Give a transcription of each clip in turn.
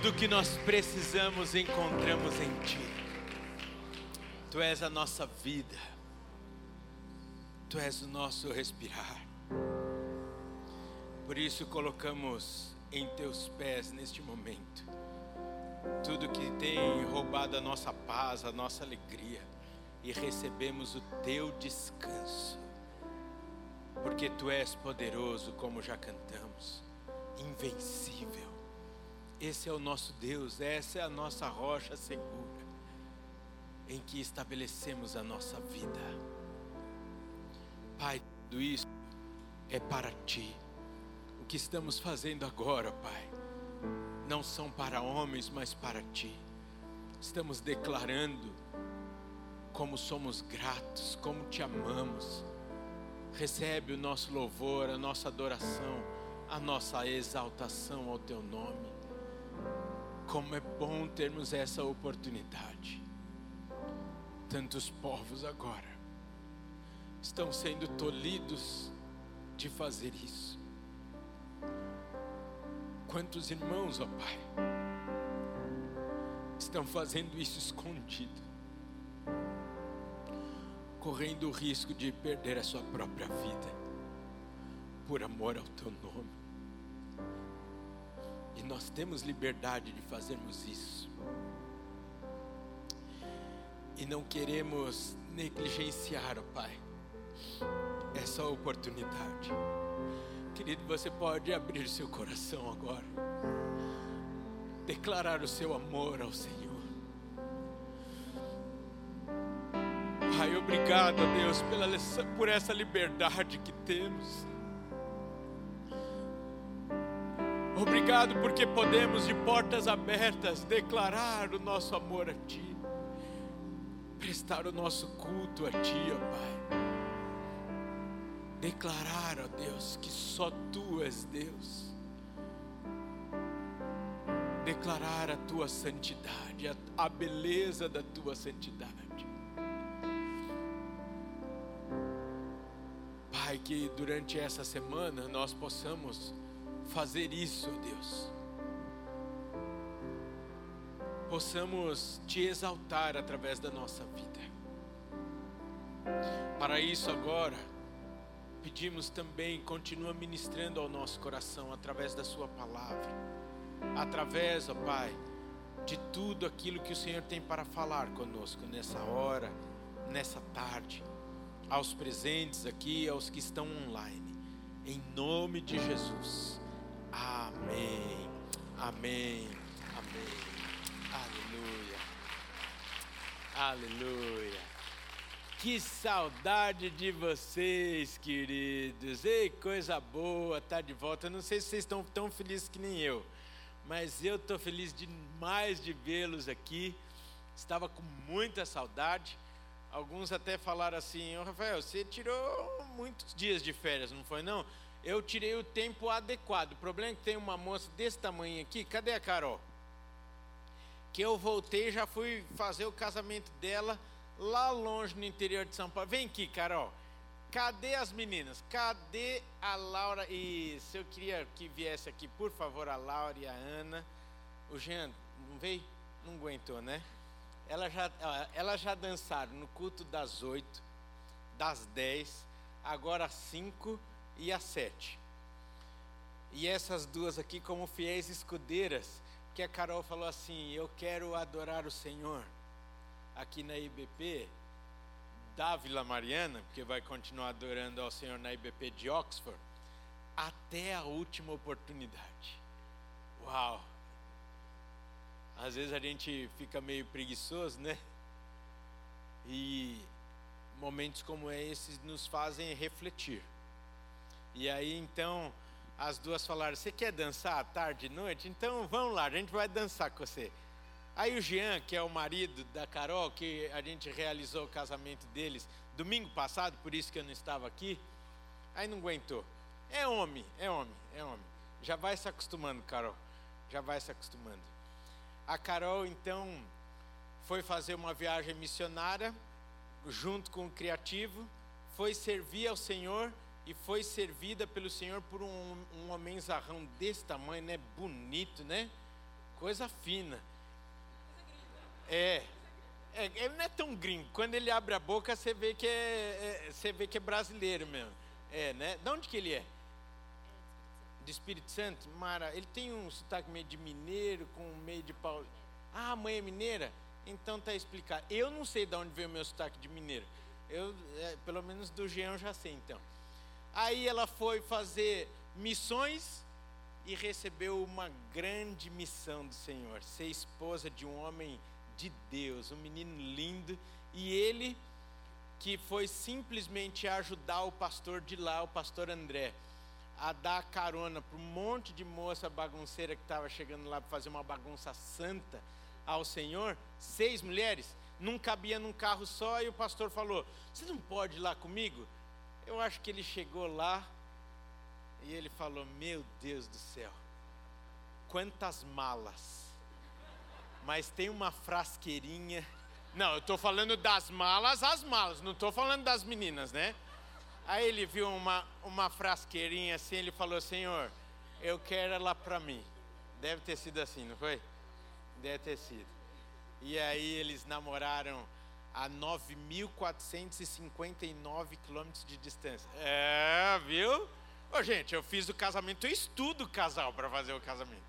Tudo que nós precisamos encontramos em Ti. Tu és a nossa vida. Tu és o nosso respirar. Por isso colocamos em Teus pés neste momento tudo que tem roubado a nossa paz, a nossa alegria, e recebemos o Teu descanso, porque Tu és poderoso, como já cantamos, invencível. Esse é o nosso Deus, essa é a nossa rocha segura, em que estabelecemos a nossa vida. Pai, tudo isso é para Ti. O que estamos fazendo agora, Pai, não são para homens, mas para Ti. Estamos declarando como somos gratos, como Te amamos. Recebe o nosso louvor, a nossa adoração, a nossa exaltação ao Teu nome. Como é bom termos essa oportunidade. Tantos povos agora estão sendo tolhidos de fazer isso. Quantos irmãos, ó Pai, estão fazendo isso escondido, correndo o risco de perder a sua própria vida, por amor ao Teu nome. E nós temos liberdade de fazermos isso. E não queremos negligenciar, ó Pai, essa oportunidade. Querido, você pode abrir seu coração agora, declarar o seu amor ao Senhor. Pai, obrigado, Deus, pela, por essa liberdade que temos. Obrigado porque podemos de portas abertas declarar o nosso amor a Ti, prestar o nosso culto a Ti, ó Pai. Declarar, ó Deus, que só Tu és Deus. Declarar a Tua santidade, a, beleza da Tua santidade. Pai, que durante essa semana nós possamos fazer isso, Deus. Possamos te exaltar através da nossa vida. Para isso, agora, pedimos também, continua ministrando ao nosso coração através da Sua palavra, através, ó Pai, de tudo aquilo que o Senhor tem para falar conosco nessa hora, nessa tarde, aos presentes aqui, aos que estão online, em nome de Jesus. Amém. Amém. Amém. Aleluia. Aleluia. Que saudade de vocês, queridos. Ei, coisa boa, tá de volta. Não sei se vocês estão tão felizes que nem eu, mas eu estou feliz demais de vê-los aqui. Estava com muita saudade. Alguns até falaram assim: oh, Rafael, você tirou muitos dias de férias, não foi? Não eu tirei o tempo adequado. O problema é que tem uma moça desse tamanho aqui. Cadê a Carol? Que eu voltei já fui fazer o casamento dela lá longe no interior de São Paulo. Vem aqui, Carol. Cadê as meninas? Cadê a Laura? Isso, eu queria que viesse aqui, por favor, a Laura e a Ana. O Jean, não veio? Não aguentou, né? Elas já, elas já dançaram no culto das oito, das dez, agora às cinco e a sete. E essas duas aqui como fiéis escudeiras, que a Carol falou assim: Eu quero adorar o Senhor aqui na IBP da Vila Mariana, porque vai continuar adorando ao Senhor na IBP de Oxford, até a última oportunidade. Uau! Às vezes a gente fica meio preguiçoso, né? E momentos como esses nos fazem refletir. E aí então as duas falaram: Você quer dançar à tarde e noite? Então vamos lá, a gente vai dançar com você. Aí o Jean, que é o marido da Carol, que a gente realizou o casamento deles domingo passado, por isso que eu não estava aqui, aí não aguentou. É homem, é homem, é homem. Já vai se acostumando, Carol. Já vai se acostumando. A Carol, então, foi fazer uma viagem missionária junto com o criativo, foi servir ao Senhor e foi servida pelo Senhor por um, um homenzarrão desse tamanho, né? Bonito, né? coisa fina. É, é, ele não é tão gringo. Quando ele abre a boca, você vê que é, é, você vê que é brasileiro mesmo. É, né? De onde que ele é? De Espírito Santo? Mara, ele tem um sotaque meio de mineiro, com meio de pau. Ah, mãe é mineira? Então tá explicado. Eu não sei de onde veio o meu sotaque de mineiro. Eu, é, pelo menos do Jean eu já sei então. Aí ela foi fazer missões e recebeu uma grande missão do Senhor, ser esposa de um homem de Deus, um menino lindo, e ele que foi simplesmente ajudar o pastor de lá, o pastor André, a dar carona para um monte de moça bagunceira que estava chegando lá para fazer uma bagunça santa ao Senhor, seis mulheres, não cabia num carro só, e o pastor falou: Você não pode ir lá comigo? Eu acho que ele chegou lá e ele falou: Meu Deus do céu, quantas malas mas tem uma frasqueirinha. Não, eu estou falando das malas, as malas, não estou falando das meninas, né? Aí ele viu uma, uma frasqueirinha assim, ele falou: Senhor, eu quero ela para mim. Deve ter sido assim, não foi? Deve ter sido. E aí eles namoraram a 9.459 quilômetros de distância. É, viu? Ô, gente, eu fiz o casamento, eu estudo o casal para fazer o casamento.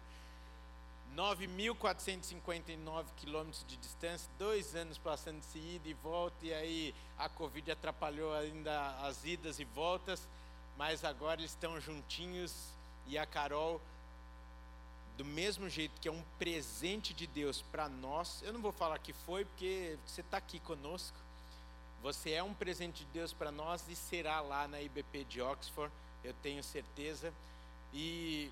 9.459 quilômetros de distância, dois anos passando de ida e volta, e aí a Covid atrapalhou ainda as idas e voltas, mas agora eles estão juntinhos e a Carol, do mesmo jeito que é um presente de Deus para nós, eu não vou falar que foi, porque você está aqui conosco, você é um presente de Deus para nós e será lá na IBP de Oxford, eu tenho certeza, e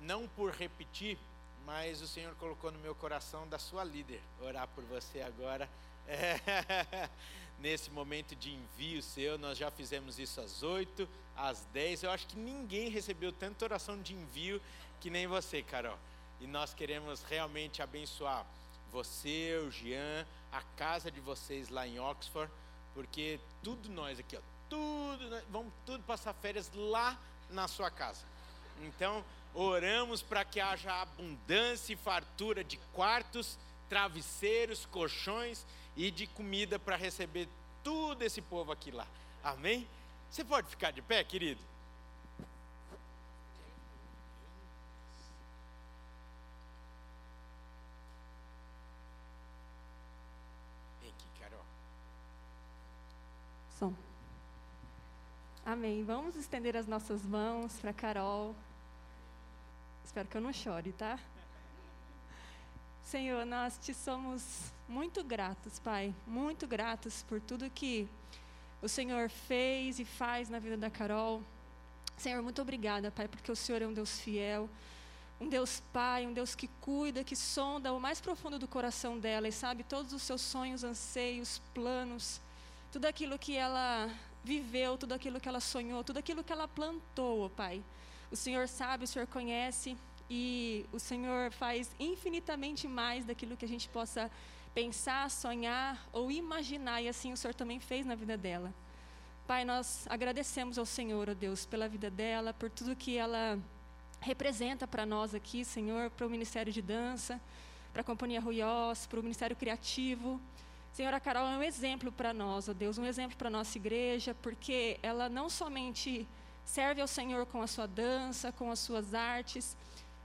não por repetir, mas o Senhor colocou no meu coração da sua líder orar por você agora. É, nesse momento de envio seu, nós já fizemos isso às 8, às 10. Eu acho que ninguém recebeu tanta oração de envio que nem você, Carol. E nós queremos realmente abençoar você, o Jean, a casa de vocês lá em Oxford, porque tudo nós aqui, ó, tudo, vamos tudo passar férias lá na sua casa. Então, oramos para que haja abundância e fartura de quartos, travesseiros, colchões e de comida para receber todo esse povo aqui lá. Amém? Você pode ficar de pé, querido? Vem aqui, Carol. Som. Amém. Vamos estender as nossas mãos para Carol. Espero que eu não chore, tá? Senhor, nós te somos muito gratos, Pai, muito gratos por tudo que o Senhor fez e faz na vida da Carol. Senhor, muito obrigada, Pai, porque o Senhor é um Deus fiel, um Deus Pai, um Deus que cuida, que sonda o mais profundo do coração dela e sabe todos os seus sonhos, anseios, planos, tudo aquilo que ela viveu, tudo aquilo que ela sonhou, tudo aquilo que ela plantou, Pai. O Senhor sabe, o Senhor conhece e o Senhor faz infinitamente mais daquilo que a gente possa pensar, sonhar ou imaginar, e assim o Senhor também fez na vida dela. Pai, nós agradecemos ao Senhor, ó Deus, pela vida dela, por tudo que ela representa para nós aqui, Senhor, para o Ministério de Dança, para a Companhia Ruiós, para o Ministério Criativo. Senhor, a Carol é um exemplo para nós, ó Deus, um exemplo para a nossa igreja, porque ela não somente serve ao Senhor com a sua dança, com as suas artes.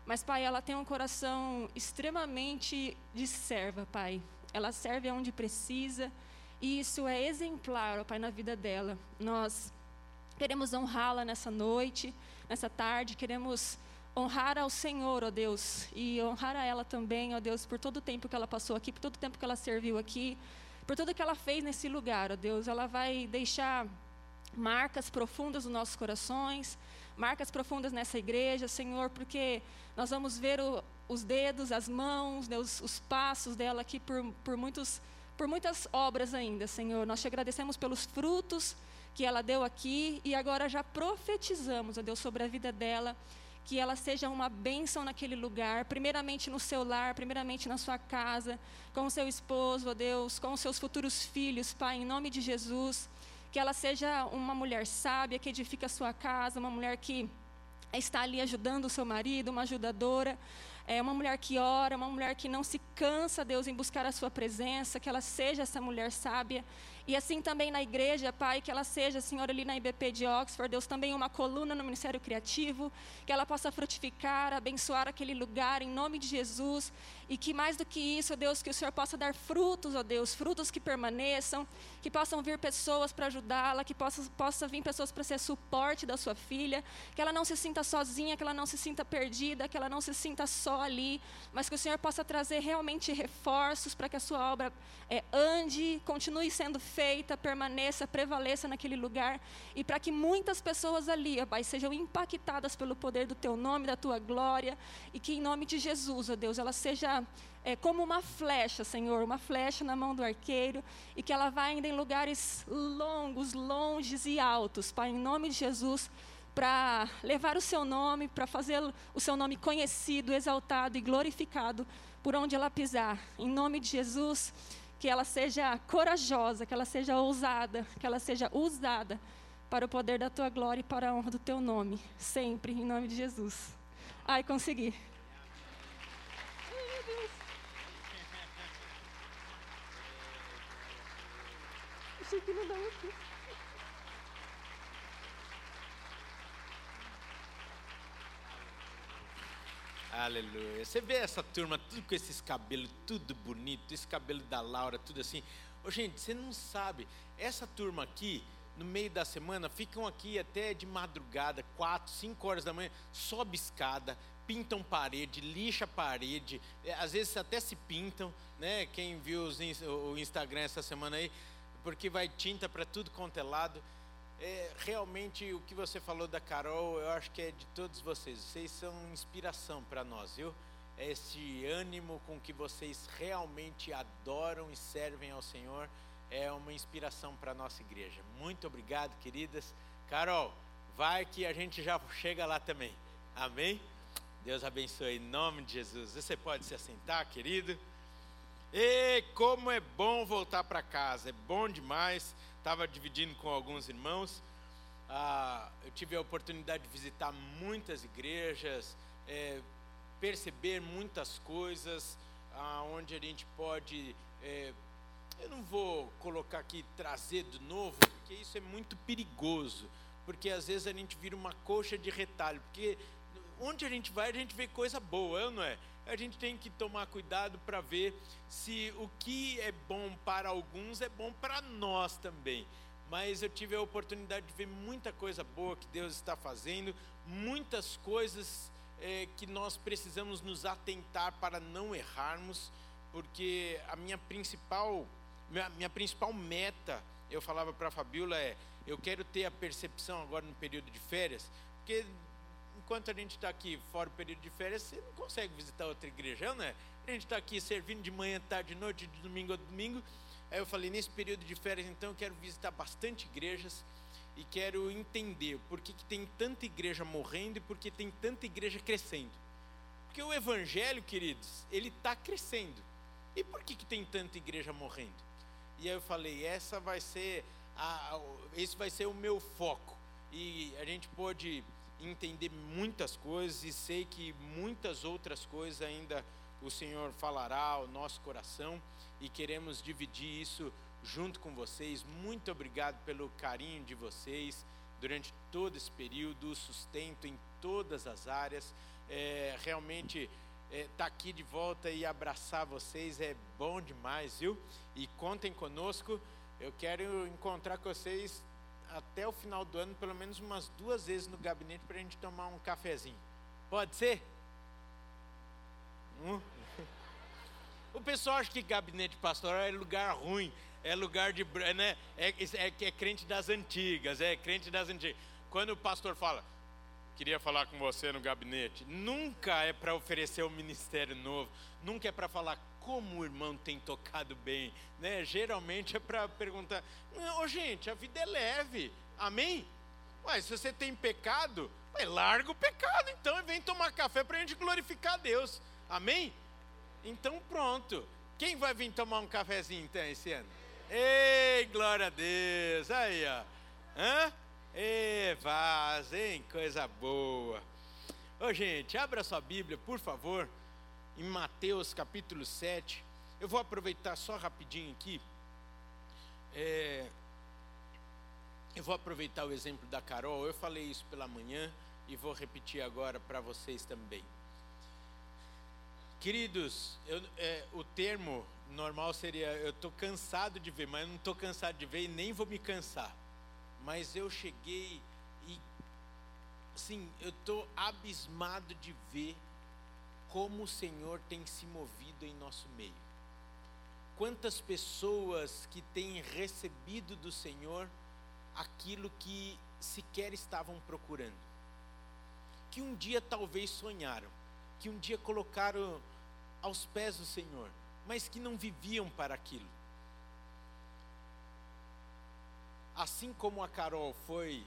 Mas, Pai, ela tem um coração extremamente de serva, Pai. Ela serve aonde precisa. E isso é exemplar, ó Pai, na vida dela. Nós queremos honrá-la nessa noite, nessa tarde. Queremos honrar ao Senhor, ó Deus. E honrar a ela também, ó Deus, por todo o tempo que ela passou aqui, por todo o tempo que ela serviu aqui. Por tudo que ela fez nesse lugar, ó Deus. Ela vai deixar marcas profundas nos nossos corações, marcas profundas nessa igreja, Senhor, porque nós vamos ver o, os dedos, as mãos, né, os, os, passos dela aqui por, por, muitos, por muitas obras ainda, Senhor. Nós te agradecemos pelos frutos que ela deu aqui e agora já profetizamos, ó Deus, sobre a vida dela. Que ela seja uma bênção naquele lugar, primeiramente no seu lar, primeiramente na sua casa, com o seu esposo, ó Deus, com os seus futuros filhos, Pai, em nome de Jesus que ela seja uma mulher sábia, que edifica a sua casa, uma mulher que está ali ajudando o seu marido, uma ajudadora. é uma mulher que ora, uma mulher que não se cansa, Deus, em buscar a sua presença, que ela seja essa mulher sábia. E assim também na igreja, Pai, que ela seja, Senhor, ali na IBP de Oxford, Deus, também uma coluna no Ministério Criativo, que ela possa frutificar, abençoar aquele lugar, em nome de Jesus. E que mais do que isso, Deus, que o Senhor possa dar frutos, ó Deus, frutos que permaneçam, que possam vir pessoas para ajudá-la, que possa, possa vir pessoas para ser suporte da sua filha, que ela não se sinta sozinha, que ela não se sinta perdida, que ela não se sinta só ali, mas que o Senhor possa trazer realmente reforços para que a sua obra é, ande, continue sendo feita, permaneça, prevaleça naquele lugar e para que muitas pessoas ali, ó Pai, sejam impactadas pelo poder do Teu nome, da Tua glória e que em nome de Jesus, ó Deus, ela seja é, como uma flecha, Senhor, uma flecha na mão do arqueiro, e que ela vá ainda em lugares longos, longes e altos, Pai, em nome de Jesus, para levar o seu nome, para fazer o seu nome conhecido, exaltado e glorificado por onde ela pisar. Em nome de Jesus, que ela seja corajosa, que ela seja ousada, que ela seja usada para o poder da tua glória e para a honra do teu nome, sempre, em nome de Jesus. Ai, consegui. Achei que não dava aqui. Aleluia. Você vê essa turma, tudo com esses cabelos, tudo bonito, esse cabelo da Laura, tudo assim. Ô, gente, você não sabe, essa turma aqui, no meio da semana, ficam aqui até de madrugada, quatro, cinco horas da manhã, sobe escada, pintam parede, lixa parede, é, às vezes até se pintam, né? Quem viu o Instagram essa semana aí, porque vai tinta para tudo quanto é lado. É, realmente o que você falou da Carol, eu acho que é de todos vocês. Vocês são inspiração para nós, viu? É esse ânimo com que vocês realmente adoram e servem ao Senhor é uma inspiração para a nossa igreja. Muito obrigado, queridas. Carol, vai que a gente já chega lá também. Amém? Deus abençoe em nome de Jesus. Você pode se assentar, querido. E como é bom voltar para casa, é bom demais. Estava dividindo com alguns irmãos. Ah, eu tive a oportunidade de visitar muitas igrejas, é, perceber muitas coisas, ah, onde a gente pode. É, eu não vou colocar aqui trazer de novo, porque isso é muito perigoso. Porque às vezes a gente vira uma coxa de retalho. Porque onde a gente vai, a gente vê coisa boa, não é? A gente tem que tomar cuidado para ver se o que é bom para alguns é bom para nós também. Mas eu tive a oportunidade de ver muita coisa boa que Deus está fazendo, muitas coisas é, que nós precisamos nos atentar para não errarmos, porque a minha principal, minha, minha principal meta, eu falava para a Fabiola, é: eu quero ter a percepção agora no período de férias, porque enquanto a gente está aqui fora do período de férias, você não consegue visitar outra igreja, não é? A gente está aqui servindo de manhã, tarde, noite, de domingo a domingo. Aí eu falei, nesse período de férias, então, eu quero visitar bastante igrejas e quero entender por que, que tem tanta igreja morrendo e por que tem tanta igreja crescendo. Porque o evangelho, queridos, ele está crescendo. E por que, que tem tanta igreja morrendo? E aí eu falei, essa vai ser a, esse vai ser o meu foco. E a gente pôde entender muitas coisas e sei que muitas outras coisas ainda o Senhor falará ao nosso coração e queremos dividir isso junto com vocês. Muito obrigado pelo carinho de vocês durante todo esse período, o sustento em todas as áreas. É, realmente estar é, tá aqui de volta e abraçar vocês é bom demais, viu? E contem conosco. Eu quero encontrar com vocês até o final do ano, pelo menos umas duas vezes no gabinete para a gente tomar um cafezinho. Pode ser? Hum? O pessoal acha que gabinete pastoral é lugar ruim, é lugar de. Né, é, é, é crente das antigas, é crente das antigas. Quando o pastor fala, queria falar com você no gabinete, nunca é para oferecer um ministério novo, nunca é para falar como o irmão tem tocado bem, né? Geralmente é para perguntar, ô gente, a vida é leve, amém? Ué, se você tem pecado, ué, larga o pecado então e vem tomar café para a gente glorificar a Deus, amém? Então pronto, quem vai vir tomar um cafezinho então esse ano? Ei, glória a Deus, aí ó, hã? Ei, vaz, hein, coisa boa. Ô gente, abra sua Bíblia, por favor, em Mateus capítulo 7. Eu vou aproveitar só rapidinho aqui. É, eu vou aproveitar o exemplo da Carol. Eu falei isso pela manhã e vou repetir agora para vocês também. Queridos, eu, é, o termo normal seria: eu estou cansado de ver, mas eu não estou cansado de ver e nem vou me cansar. Mas eu cheguei e, sim, eu estou abismado de ver como o Senhor tem se movido em nosso meio. Quantas pessoas que têm recebido do Senhor aquilo que sequer estavam procurando. Que um dia talvez sonharam, que um dia colocaram aos pés do Senhor, mas que não viviam para aquilo. Assim como a Carol foi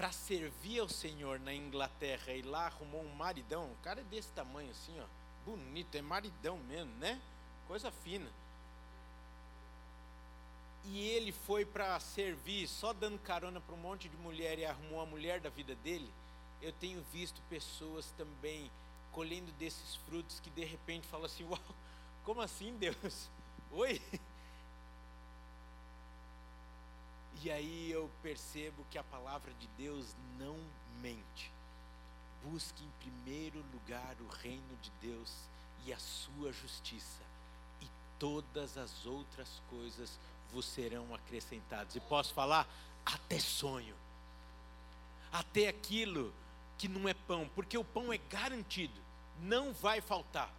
para servir ao Senhor na Inglaterra e lá arrumou um maridão, o cara é desse tamanho assim, ó, bonito, é maridão mesmo, né? Coisa fina. E ele foi para servir, só dando carona para um monte de mulher e arrumou a mulher da vida dele. Eu tenho visto pessoas também colhendo desses frutos que de repente falam assim: Uau, como assim, Deus? Oi? E aí eu percebo que a palavra de Deus não mente. Busque em primeiro lugar o reino de Deus e a sua justiça, e todas as outras coisas vos serão acrescentadas. E posso falar? Até sonho, até aquilo que não é pão, porque o pão é garantido, não vai faltar.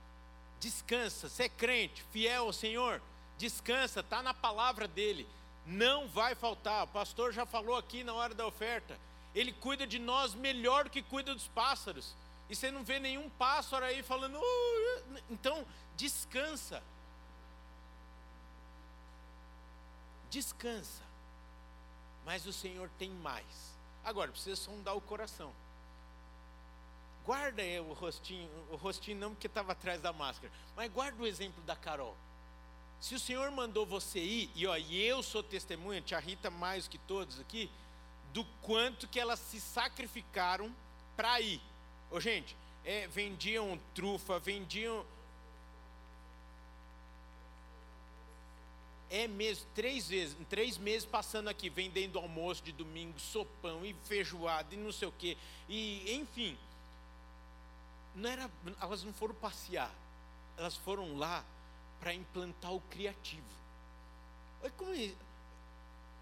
Descansa, você é crente, fiel ao Senhor, descansa, está na palavra dele não vai faltar. O pastor já falou aqui na hora da oferta. Ele cuida de nós melhor do que cuida dos pássaros. E você não vê nenhum pássaro aí falando, uh, então descansa. Descansa. Mas o Senhor tem mais. Agora, precisa sondar o coração. Guarda o rostinho, o rostinho não porque estava atrás da máscara, mas guarda o exemplo da Carol. Se o Senhor mandou você ir, e, ó, e eu sou testemunha, tia Rita mais que todos aqui, do quanto que elas se sacrificaram para ir. Ô, gente, é, vendiam trufa, vendiam. É mesmo, três vezes, três meses passando aqui, vendendo almoço de domingo, sopão e feijoada e não sei o quê. E, enfim, não era, elas não foram passear, elas foram lá para implantar o criativo. Olha como é,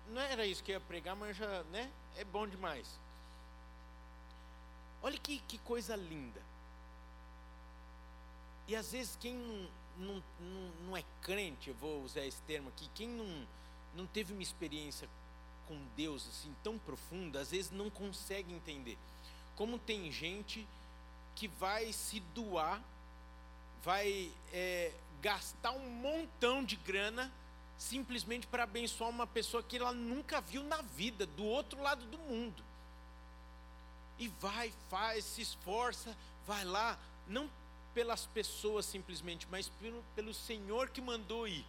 não era isso que eu ia pregar, mas já, né? É bom demais. Olha que, que coisa linda. E às vezes quem não, não, não, não é crente, eu vou usar esse termo aqui, quem não, não teve uma experiência com Deus assim tão profunda, às vezes não consegue entender. Como tem gente que vai se doar, vai é, gastar um montão de grana simplesmente para abençoar uma pessoa que ela nunca viu na vida, do outro lado do mundo. E vai, faz, se esforça, vai lá, não pelas pessoas simplesmente, mas pelo, pelo Senhor que mandou ir.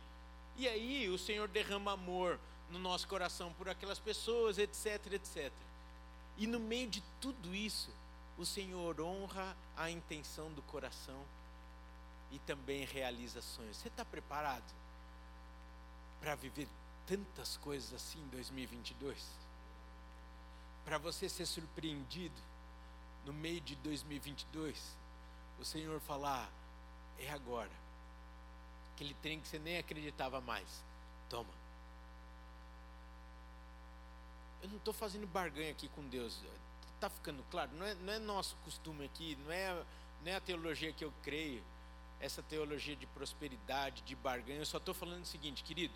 E aí o Senhor derrama amor no nosso coração por aquelas pessoas, etc, etc. E no meio de tudo isso, o Senhor honra a intenção do coração e também realiza sonhos. Você está preparado para viver tantas coisas assim em 2022? Para você ser surpreendido no meio de 2022, o Senhor falar: é agora. Aquele trem que você nem acreditava mais. Toma. Eu não estou fazendo barganha aqui com Deus. Está ficando claro? Não é, não é nosso costume aqui, não é, não é a teologia que eu creio essa teologia de prosperidade, de barganha. Eu só estou falando o seguinte, querido,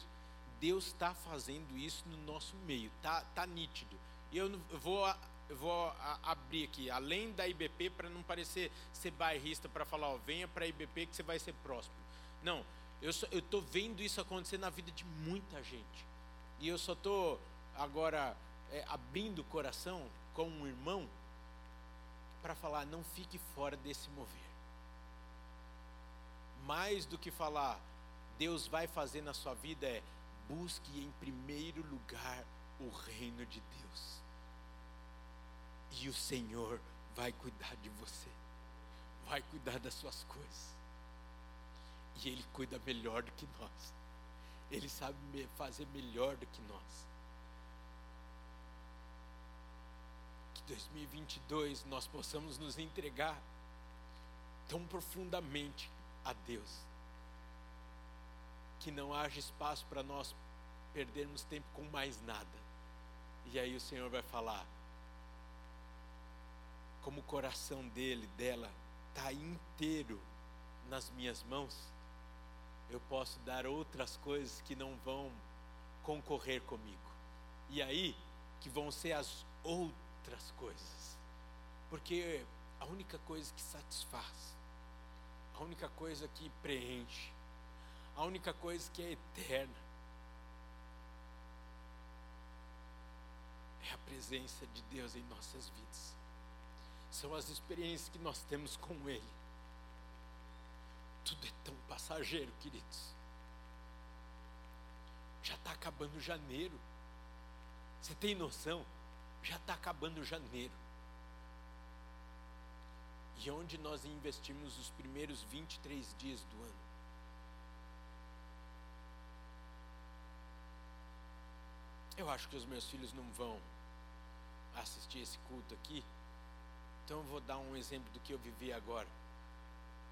Deus está fazendo isso no nosso meio, tá, tá nítido. E eu, vou, vou abrir aqui, além da IBP, para não parecer ser bairrista, para falar, ó, venha para a IBP que você vai ser próspero. Não, eu estou vendo isso acontecer na vida de muita gente. E eu só estou agora é, abrindo o coração com um irmão para falar, não fique fora desse mover mais do que falar, Deus vai fazer na sua vida é busque em primeiro lugar o reino de Deus. E o Senhor vai cuidar de você. Vai cuidar das suas coisas. E Ele cuida melhor do que nós. Ele sabe fazer melhor do que nós. Que 2022 nós possamos nos entregar tão profundamente a Deus, que não haja espaço para nós perdermos tempo com mais nada. E aí o Senhor vai falar, como o coração dele, dela, está inteiro nas minhas mãos, eu posso dar outras coisas que não vão concorrer comigo. E aí que vão ser as outras coisas. Porque a única coisa que satisfaz, a única coisa que preenche, a única coisa que é eterna, é a presença de Deus em nossas vidas. São as experiências que nós temos com Ele. Tudo é tão passageiro, queridos. Já está acabando janeiro. Você tem noção? Já está acabando janeiro. E onde nós investimos os primeiros 23 dias do ano? Eu acho que os meus filhos não vão assistir esse culto aqui. Então eu vou dar um exemplo do que eu vivi agora.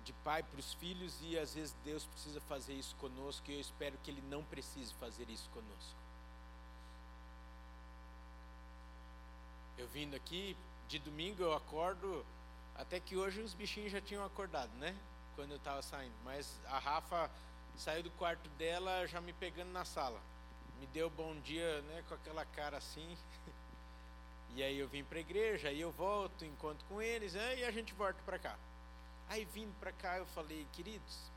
De pai para os filhos, e às vezes Deus precisa fazer isso conosco, e eu espero que Ele não precise fazer isso conosco. Eu vindo aqui, de domingo eu acordo, até que hoje os bichinhos já tinham acordado, né? Quando eu estava saindo. Mas a Rafa saiu do quarto dela já me pegando na sala. Me deu bom dia, né? Com aquela cara assim. E aí eu vim para a igreja, aí eu volto, encontro com eles, né, e a gente volta para cá. Aí vindo para cá eu falei, queridos,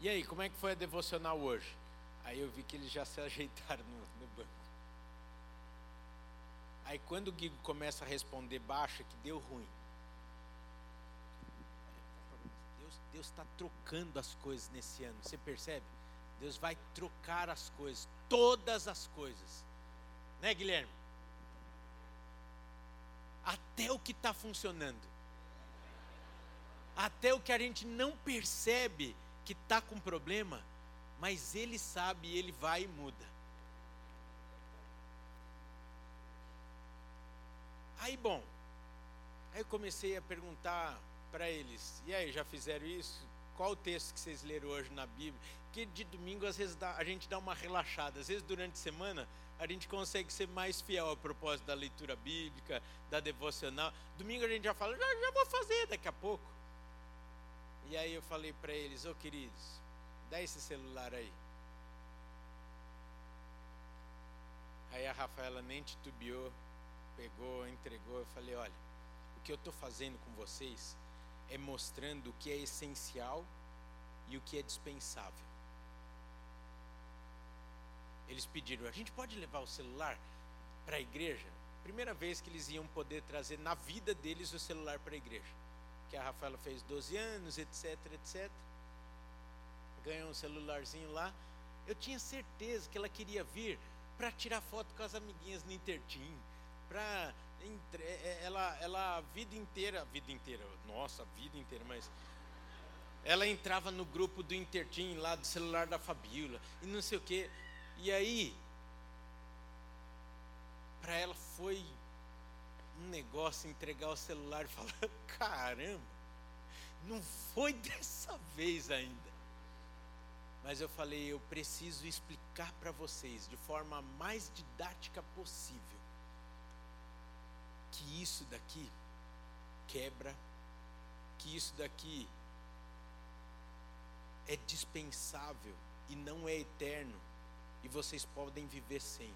e aí, como é que foi a devocional hoje? Aí eu vi que eles já se ajeitaram no, no banco. Aí quando o Guigo começa a responder baixa, que deu ruim. Deus está trocando as coisas nesse ano, você percebe? Deus vai trocar as coisas, todas as coisas. Né, Guilherme? até o que está funcionando, até o que a gente não percebe que está com problema, mas ele sabe e ele vai e muda. Aí, bom, aí eu comecei a perguntar para eles: e aí, já fizeram isso? Qual o texto que vocês leram hoje na Bíblia? Que de domingo às vezes dá, a gente dá uma relaxada, às vezes durante a semana a gente consegue ser mais fiel ao propósito da leitura bíblica, da devocional. Domingo a gente já fala, já, já vou fazer daqui a pouco. E aí eu falei para eles, ô oh, queridos, dá esse celular aí. Aí a Rafaela nem titubeou, pegou, entregou. Eu falei, olha, o que eu estou fazendo com vocês é mostrando o que é essencial e o que é dispensável eles pediram: a gente pode levar o celular para a igreja? Primeira vez que eles iam poder trazer na vida deles o celular para a igreja. Que a Rafaela fez 12 anos, etc, etc. Ganhou um celularzinho lá. Eu tinha certeza que ela queria vir para tirar foto com as amiguinhas no Intertim, para é, é, ela, ela a vida inteira, a vida inteira, nossa, vida inteira, mas ela entrava no grupo do Intertim lá do celular da Fabiola e não sei o que. E aí, para ela foi um negócio entregar o celular e falar: caramba, não foi dessa vez ainda. Mas eu falei: eu preciso explicar para vocês de forma mais didática possível que isso daqui quebra, que isso daqui é dispensável e não é eterno e vocês podem viver sem.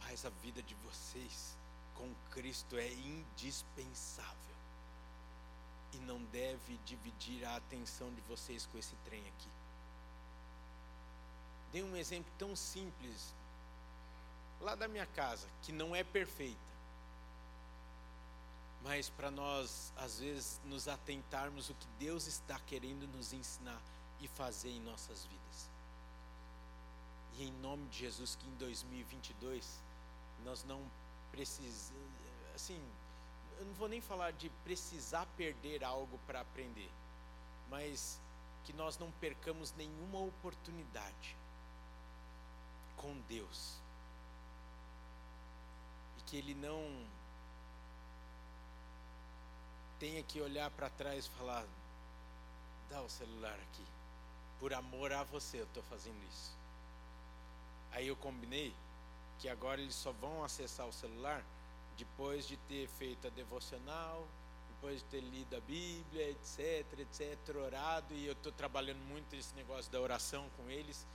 Mas a vida de vocês com Cristo é indispensável. E não deve dividir a atenção de vocês com esse trem aqui. Dei um exemplo tão simples lá da minha casa, que não é perfeita. Mas para nós, às vezes, nos atentarmos o que Deus está querendo nos ensinar e fazer em nossas vidas. E em nome de Jesus, que em 2022 nós não precisamos, assim, eu não vou nem falar de precisar perder algo para aprender, mas que nós não percamos nenhuma oportunidade com Deus. Que Ele não tenha que olhar para trás e falar: dá o celular aqui. Por amor a você, eu estou fazendo isso. Aí eu combinei que agora eles só vão acessar o celular depois de ter feito a devocional, depois de ter lido a Bíblia, etc, etc, orado. E eu estou trabalhando muito esse negócio da oração com eles,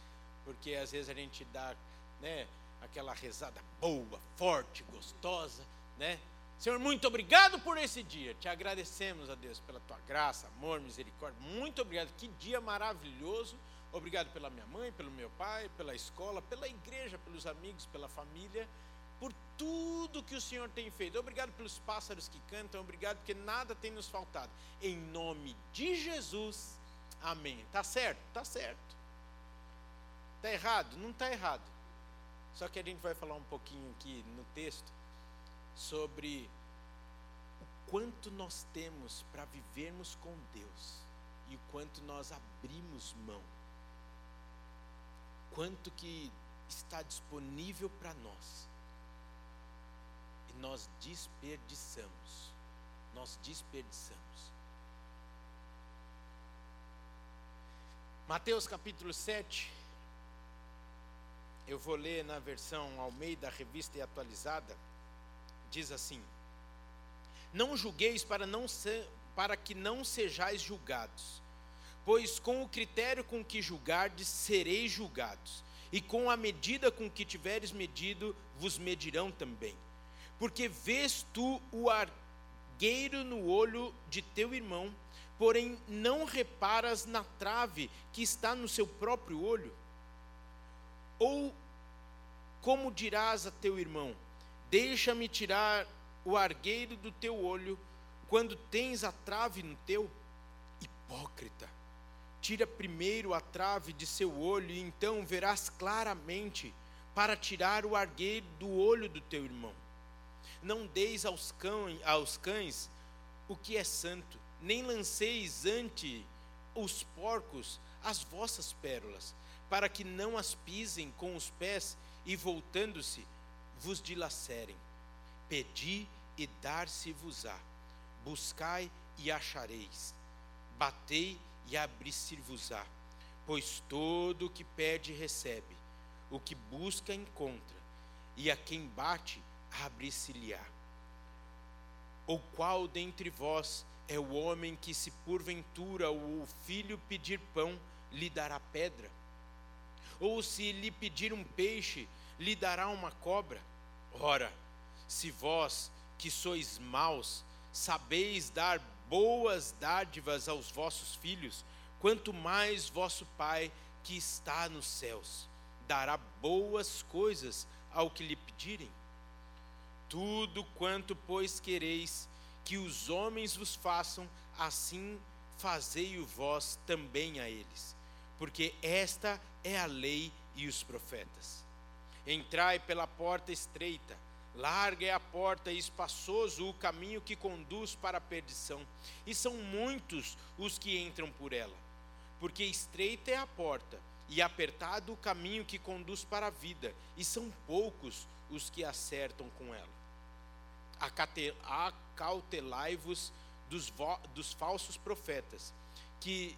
porque às vezes a gente dá, né, aquela rezada boa, forte, gostosa, né? Senhor, muito obrigado por esse dia. Te agradecemos, a Deus, pela tua graça, amor, misericórdia. Muito obrigado. Que dia maravilhoso. Obrigado pela minha mãe, pelo meu pai, pela escola, pela igreja, pelos amigos, pela família, por tudo que o Senhor tem feito. Obrigado pelos pássaros que cantam. Obrigado porque nada tem nos faltado. Em nome de Jesus. Amém. Tá certo? Tá certo. Tá errado? Não tá errado. Só que a gente vai falar um pouquinho aqui no texto sobre o quanto nós temos para vivermos com Deus e o quanto nós abrimos mão. Quanto que está disponível para nós. E nós desperdiçamos. Nós desperdiçamos. Mateus capítulo 7. Eu vou ler na versão Almeida, revista e atualizada diz assim: Não julgueis para, não ser, para que não sejais julgados, pois com o critério com que julgardes sereis julgados, e com a medida com que tiveres medido, vos medirão também. Porque vês tu o argueiro no olho de teu irmão, porém não reparas na trave que está no seu próprio olho? Ou como dirás a teu irmão: Deixa-me tirar o argueiro do teu olho, quando tens a trave no teu? Hipócrita, tira primeiro a trave de seu olho, e então verás claramente para tirar o argueiro do olho do teu irmão. Não deis aos cães, aos cães o que é santo, nem lanceis ante os porcos as vossas pérolas, para que não as pisem com os pés e voltando-se vos dilacerem. Pedi e dar-se-vos-á. Buscai e achareis. Batei e abrir-se-vos-á. Pois todo o que pede recebe, o que busca encontra, e a quem bate abre-se-lhe-á. Ou qual dentre vós é o homem que, se porventura o filho pedir pão, lhe dará pedra? Ou se lhe pedir um peixe, lhe dará uma cobra? Ora, se vós, que sois maus, sabeis dar boas dádivas aos vossos filhos, quanto mais vosso Pai, que está nos céus, dará boas coisas ao que lhe pedirem. Tudo quanto, pois, quereis que os homens vos façam, assim fazei-o vós também a eles, porque esta é a lei e os profetas. Entrai pela porta estreita, larga é a porta e espaçoso o caminho que conduz para a perdição, e são muitos os que entram por ela. Porque estreita é a porta e apertado o caminho que conduz para a vida, e são poucos os que acertam com ela. Acautelai-vos dos, dos falsos profetas, que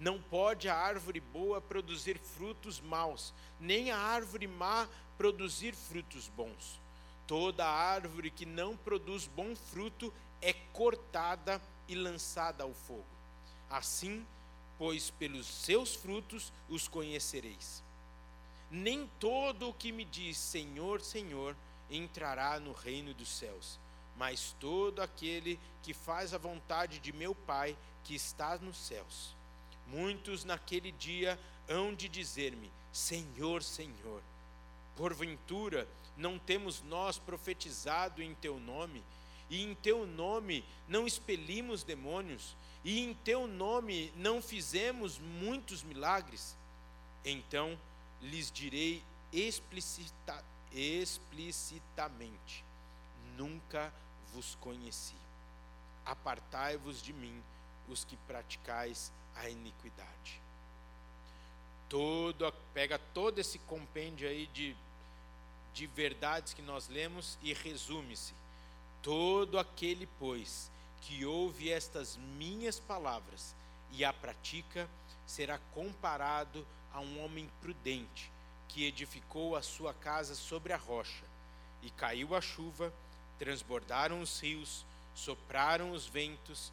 Não pode a árvore boa produzir frutos maus, nem a árvore má produzir frutos bons. Toda árvore que não produz bom fruto é cortada e lançada ao fogo. Assim, pois pelos seus frutos os conhecereis. Nem todo o que me diz Senhor, Senhor entrará no reino dos céus, mas todo aquele que faz a vontade de meu Pai que está nos céus. Muitos naquele dia hão de dizer-me: Senhor, Senhor, porventura não temos nós profetizado em teu nome, e em teu nome não expelimos demônios, e em teu nome não fizemos muitos milagres? Então lhes direi explicita, explicitamente: Nunca vos conheci. Apartai-vos de mim, os que praticais a iniquidade. Todo, pega todo esse compêndio aí de, de verdades que nós lemos e resume-se. Todo aquele, pois, que ouve estas minhas palavras e a pratica, será comparado a um homem prudente que edificou a sua casa sobre a rocha. E caiu a chuva, transbordaram os rios, sopraram os ventos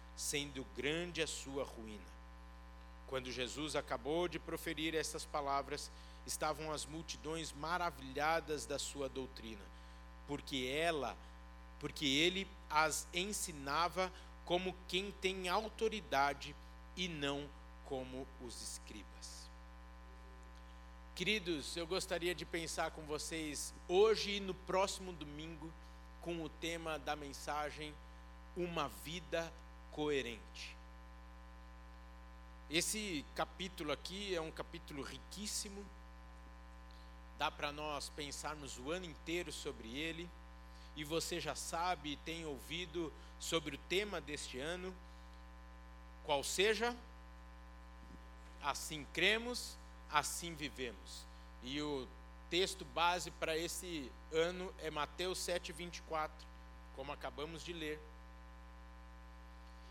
sendo grande a sua ruína. Quando Jesus acabou de proferir estas palavras, estavam as multidões maravilhadas da sua doutrina, porque ela, porque ele as ensinava como quem tem autoridade e não como os escribas. Queridos, eu gostaria de pensar com vocês hoje e no próximo domingo com o tema da mensagem Uma Vida Coerente. Esse capítulo aqui é um capítulo riquíssimo, dá para nós pensarmos o ano inteiro sobre ele, e você já sabe e tem ouvido sobre o tema deste ano, qual seja, assim cremos assim vivemos. E o texto base para esse ano é Mateus 7:24, como acabamos de ler.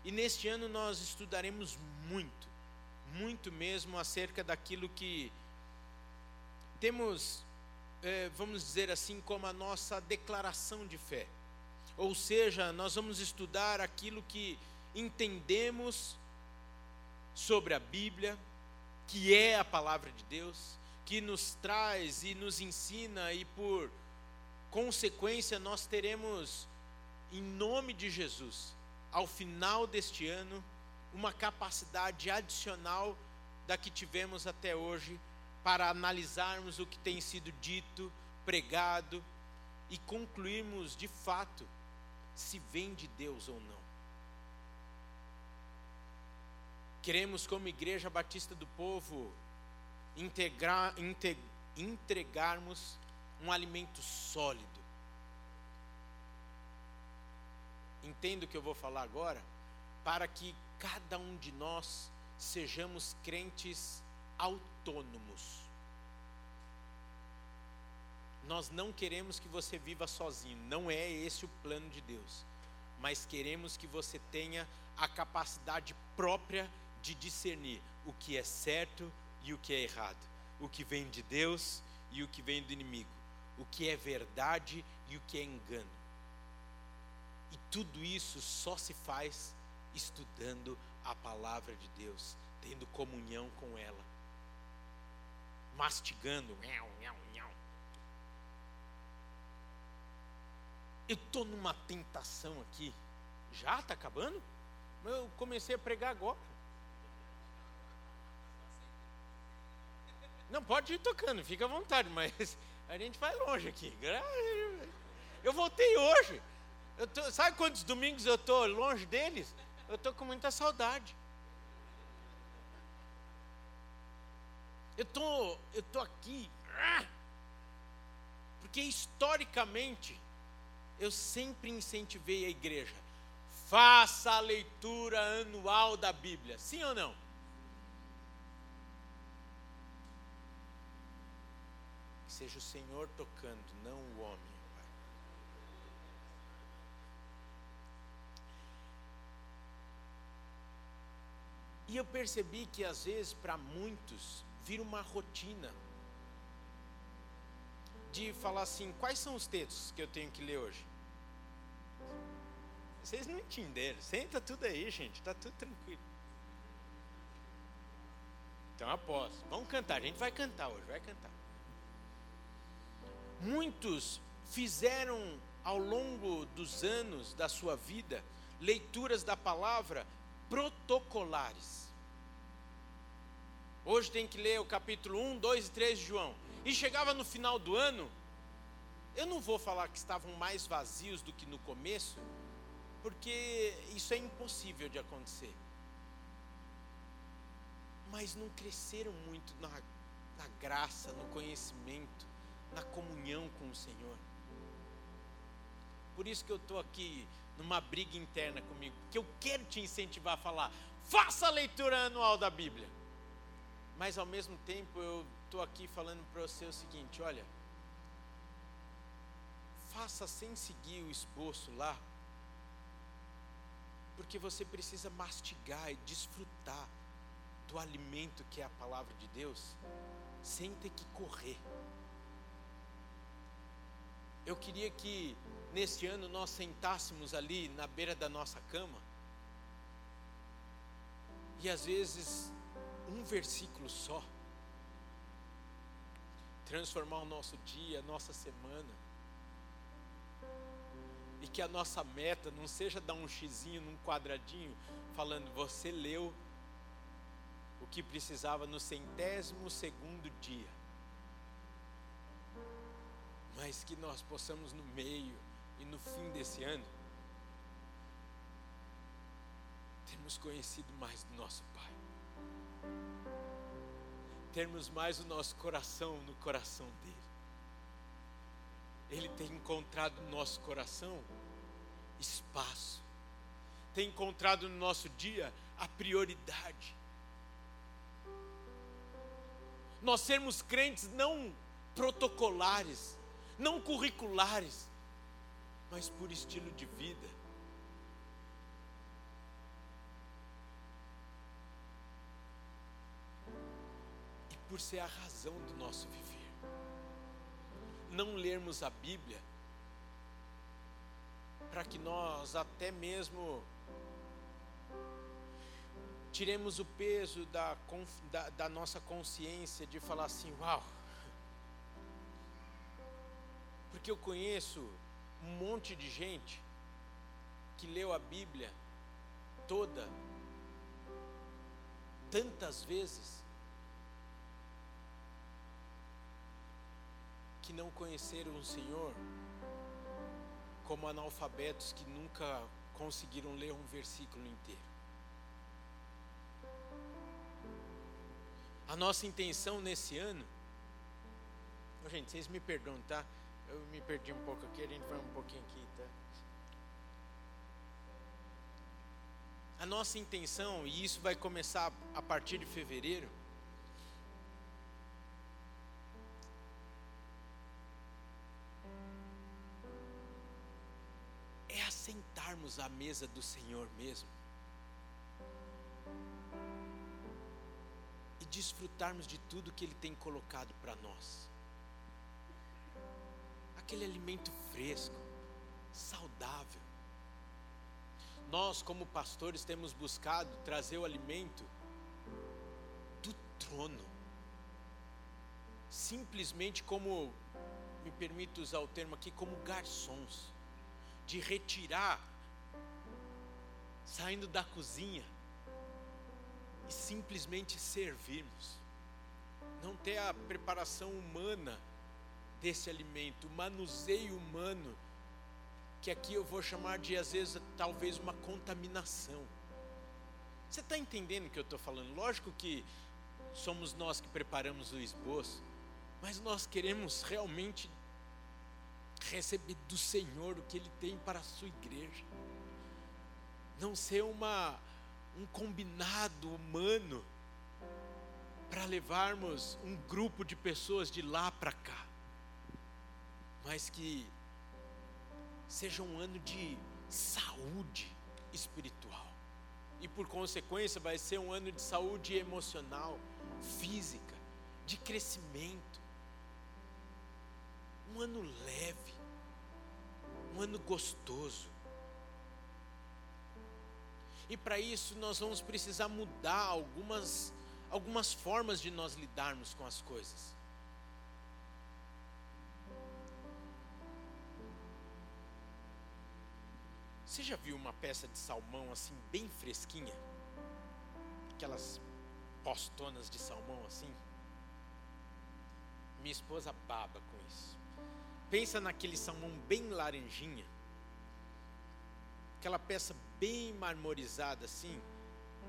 E neste ano nós estudaremos muito, muito mesmo acerca daquilo que temos, é, vamos dizer assim, como a nossa declaração de fé. Ou seja, nós vamos estudar aquilo que entendemos sobre a Bíblia, que é a palavra de Deus, que nos traz e nos ensina, e por consequência nós teremos, em nome de Jesus, ao final deste ano, uma capacidade adicional da que tivemos até hoje para analisarmos o que tem sido dito, pregado e concluirmos de fato se vem de Deus ou não. Queremos, como Igreja Batista do Povo, integrar, integ, entregarmos um alimento sólido. Entendo o que eu vou falar agora? Para que cada um de nós sejamos crentes autônomos. Nós não queremos que você viva sozinho, não é esse o plano de Deus, mas queremos que você tenha a capacidade própria de discernir o que é certo e o que é errado, o que vem de Deus e o que vem do inimigo, o que é verdade e o que é engano. E tudo isso só se faz estudando a palavra de Deus, tendo comunhão com ela, mastigando. Eu estou numa tentação aqui. Já está acabando? Eu comecei a pregar agora. Não, pode ir tocando, fica à vontade, mas a gente vai longe aqui. Eu voltei hoje. Tô, sabe quantos domingos eu estou longe deles? Eu estou com muita saudade. Eu tô, eu tô aqui porque historicamente eu sempre incentivei a igreja. Faça a leitura anual da Bíblia, sim ou não? seja o Senhor tocando, não o homem. Pai. E eu percebi que às vezes para muitos vira uma rotina de falar assim: quais são os textos que eu tenho que ler hoje? Vocês não entenderam. Senta tudo aí, gente. Está tudo tranquilo. Então após. Vamos cantar. A gente vai cantar hoje. Vai cantar. Muitos fizeram ao longo dos anos da sua vida leituras da palavra protocolares. Hoje tem que ler o capítulo 1, 2 e 3 de João. E chegava no final do ano, eu não vou falar que estavam mais vazios do que no começo, porque isso é impossível de acontecer. Mas não cresceram muito na, na graça, no conhecimento, na comunhão com o Senhor. Por isso que eu estou aqui numa briga interna comigo, porque eu quero te incentivar a falar, faça a leitura anual da Bíblia. Mas ao mesmo tempo eu estou aqui falando para você o seguinte: olha, faça sem seguir o esboço lá, porque você precisa mastigar e desfrutar do alimento que é a palavra de Deus, sem ter que correr. Eu queria que neste ano nós sentássemos ali na beira da nossa cama e às vezes um versículo só transformar o nosso dia, a nossa semana. E que a nossa meta não seja dar um xizinho num quadradinho falando você leu o que precisava no centésimo segundo dia. Mas que nós possamos no meio e no fim desse ano termos conhecido mais do nosso Pai termos mais o nosso coração no coração dele. Ele tem encontrado no nosso coração espaço, tem encontrado no nosso dia a prioridade. Nós sermos crentes não protocolares, não curriculares, mas por estilo de vida por ser a razão do nosso viver. Não lermos a Bíblia para que nós até mesmo tiremos o peso da, da, da, nossa consciência de falar assim: uau. Porque eu conheço um monte de gente que leu a Bíblia toda, tantas vezes, que não conheceram o Senhor como analfabetos que nunca conseguiram ler um versículo inteiro. A nossa intenção nesse ano, gente, vocês me perdoam, tá? Eu me perdi um pouco aqui, a gente vai um pouquinho aqui, tá? A nossa intenção, e isso vai começar a partir de fevereiro, sentarmos à mesa do Senhor mesmo e desfrutarmos de tudo que Ele tem colocado para nós. Aquele alimento fresco, saudável. Nós, como pastores, temos buscado trazer o alimento do trono, simplesmente como, me permito usar o termo aqui, como garçons de retirar, saindo da cozinha e simplesmente servirmos. Não ter a preparação humana desse alimento, o manuseio humano, que aqui eu vou chamar de, às vezes, talvez uma contaminação. Você está entendendo o que eu estou falando? Lógico que somos nós que preparamos o esboço, mas nós queremos realmente receber do Senhor o que Ele tem para a sua igreja. Não ser uma, um combinado humano para levarmos um grupo de pessoas de lá para cá, mas que seja um ano de saúde espiritual. E por consequência, vai ser um ano de saúde emocional, física, de crescimento um ano leve, um ano gostoso. E para isso nós vamos precisar mudar algumas, algumas formas de nós lidarmos com as coisas. Você já viu uma peça de salmão assim, bem fresquinha? Aquelas postonas de salmão assim? Minha esposa baba com isso. Pensa naquele salmão bem laranjinha. Aquela peça bem marmorizada assim.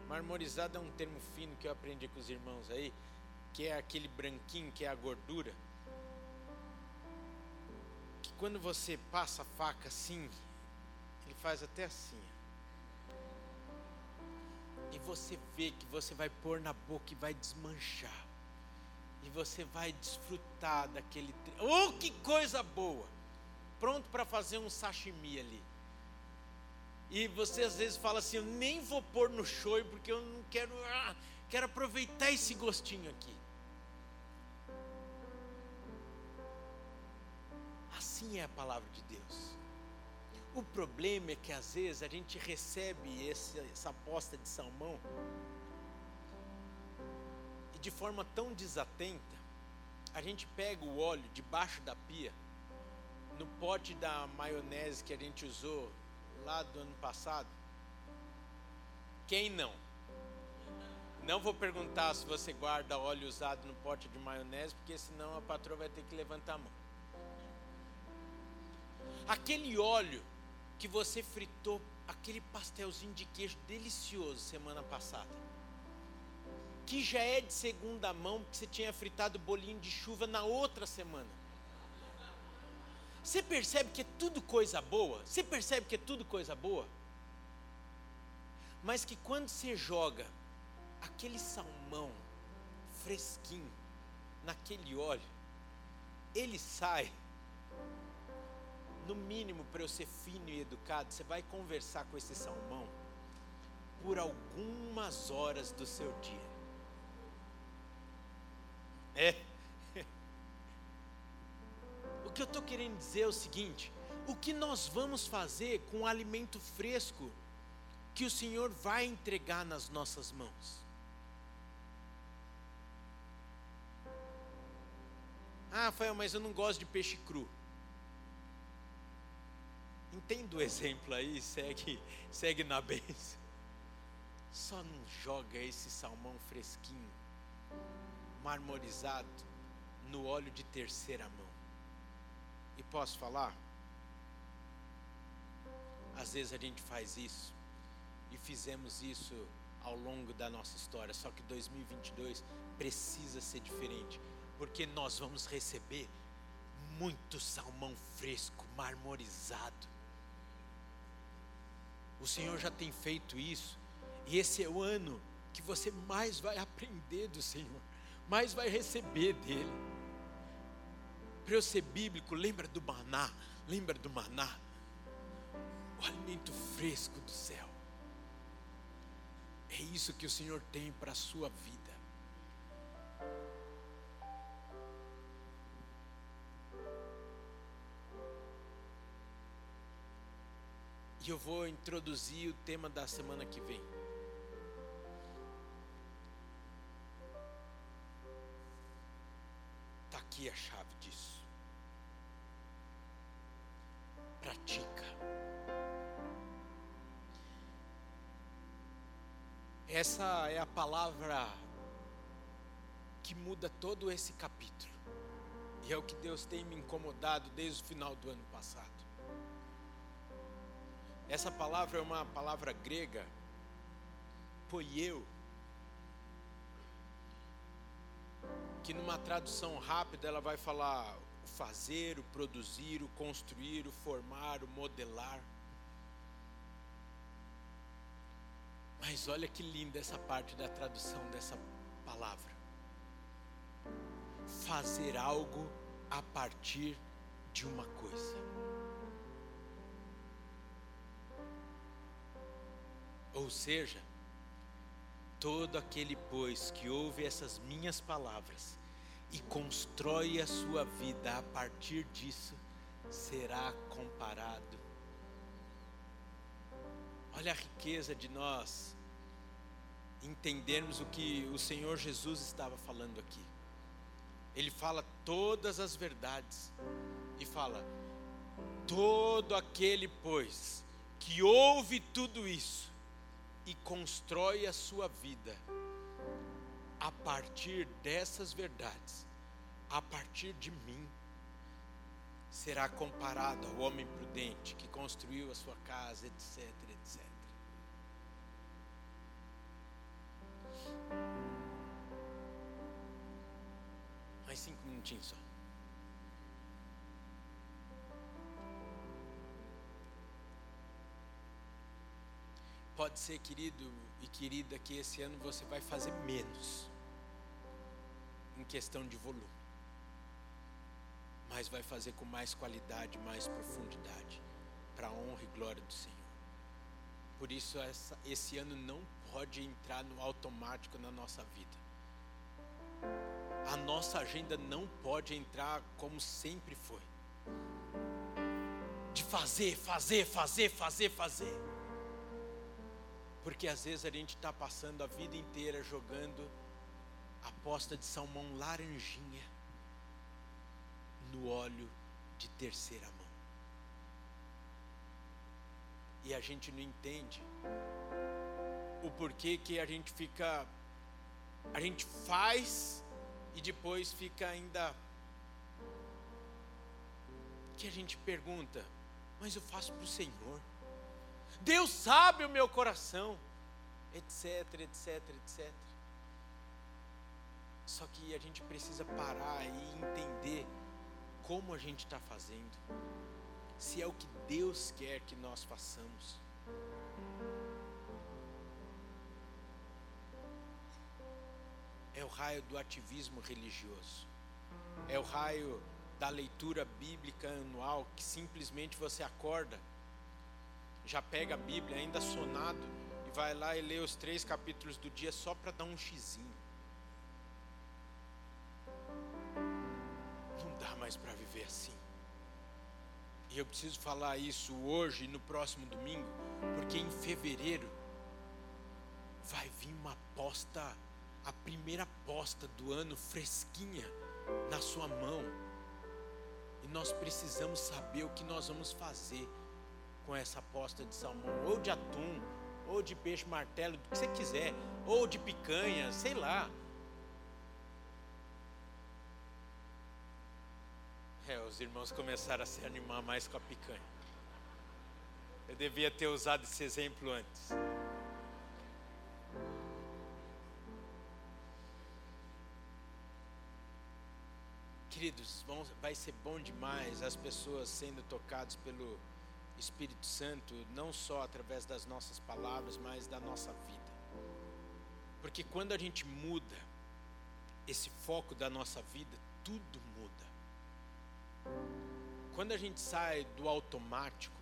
Marmorizada é um termo fino que eu aprendi com os irmãos aí, que é aquele branquinho que é a gordura. Que quando você passa a faca assim, ele faz até assim. E você vê que você vai pôr na boca e vai desmanchar. E você vai desfrutar daquele. Oh, que coisa boa! Pronto para fazer um sashimi ali. E você às vezes fala assim: Eu nem vou pôr no show porque eu não quero. Ah, quero aproveitar esse gostinho aqui. Assim é a palavra de Deus. O problema é que às vezes a gente recebe esse, essa aposta de salmão e de forma tão desatenta, a gente pega o óleo debaixo da pia, no pote da maionese que a gente usou lá do ano passado. Quem não? Não vou perguntar se você guarda óleo usado no pote de maionese, porque senão a patroa vai ter que levantar a mão. Aquele óleo que você fritou aquele pastelzinho de queijo delicioso semana passada. Que já é de segunda mão, porque você tinha fritado bolinho de chuva na outra semana. Você percebe que é tudo coisa boa? Você percebe que é tudo coisa boa? Mas que quando você joga aquele salmão fresquinho naquele óleo, ele sai no mínimo para eu ser fino e educado, você vai conversar com esse salmão por algumas horas do seu dia. É. O que eu estou querendo dizer é o seguinte: o que nós vamos fazer com o alimento fresco que o Senhor vai entregar nas nossas mãos? Ah, Rafael, mas eu não gosto de peixe cru. Entenda o exemplo aí, segue, segue na bênção. Só não joga esse salmão fresquinho, marmorizado, no óleo de terceira mão. E posso falar? Às vezes a gente faz isso, e fizemos isso ao longo da nossa história, só que 2022 precisa ser diferente, porque nós vamos receber muito salmão fresco, marmorizado o Senhor já tem feito isso. E esse é o ano que você mais vai aprender do Senhor, mais vai receber dele. Para eu ser bíblico, lembra do maná, lembra do maná, o alimento fresco do céu. É isso que o Senhor tem para a sua vida. E eu vou introduzir o tema da semana que vem. Está aqui a chave disso. Pratica. Essa é a palavra que muda todo esse capítulo. E é o que Deus tem me incomodado desde o final do ano passado. Essa palavra é uma palavra grega, poieu, que numa tradução rápida ela vai falar o fazer, o produzir, o construir, o formar, o modelar. Mas olha que linda essa parte da tradução dessa palavra. Fazer algo a partir de uma coisa. Ou seja, todo aquele, pois, que ouve essas minhas palavras e constrói a sua vida a partir disso, será comparado. Olha a riqueza de nós entendermos o que o Senhor Jesus estava falando aqui. Ele fala todas as verdades e fala: todo aquele, pois, que ouve tudo isso e constrói a sua vida a partir dessas verdades, a partir de mim, será comparado ao homem prudente que construiu a sua casa, etc, etc. Mais cinco minutinhos só. Pode ser, querido e querida, que esse ano você vai fazer menos em questão de volume, mas vai fazer com mais qualidade, mais profundidade, para a honra e glória do Senhor. Por isso, essa, esse ano não pode entrar no automático na nossa vida. A nossa agenda não pode entrar como sempre foi. De fazer, fazer, fazer, fazer, fazer. Porque às vezes a gente está passando a vida inteira jogando a posta de salmão laranjinha no óleo de terceira mão. E a gente não entende o porquê que a gente fica, a gente faz e depois fica ainda. Que a gente pergunta, mas eu faço para o Senhor. Deus sabe o meu coração, etc, etc, etc. Só que a gente precisa parar e entender como a gente está fazendo, se é o que Deus quer que nós façamos. É o raio do ativismo religioso, é o raio da leitura bíblica anual que simplesmente você acorda, já pega a Bíblia ainda sonado e vai lá e lê os três capítulos do dia só para dar um xizinho. mais para viver assim. E eu preciso falar isso hoje e no próximo domingo, porque em fevereiro vai vir uma aposta, a primeira aposta do ano fresquinha na sua mão. E nós precisamos saber o que nós vamos fazer com essa aposta de salmão, ou de atum, ou de peixe martelo, do que você quiser, ou de picanha, sei lá. É, os irmãos começaram a se animar mais com a picanha. Eu devia ter usado esse exemplo antes. Queridos, vão, vai ser bom demais as pessoas sendo tocadas pelo Espírito Santo, não só através das nossas palavras, mas da nossa vida. Porque quando a gente muda esse foco da nossa vida, tudo quando a gente sai do automático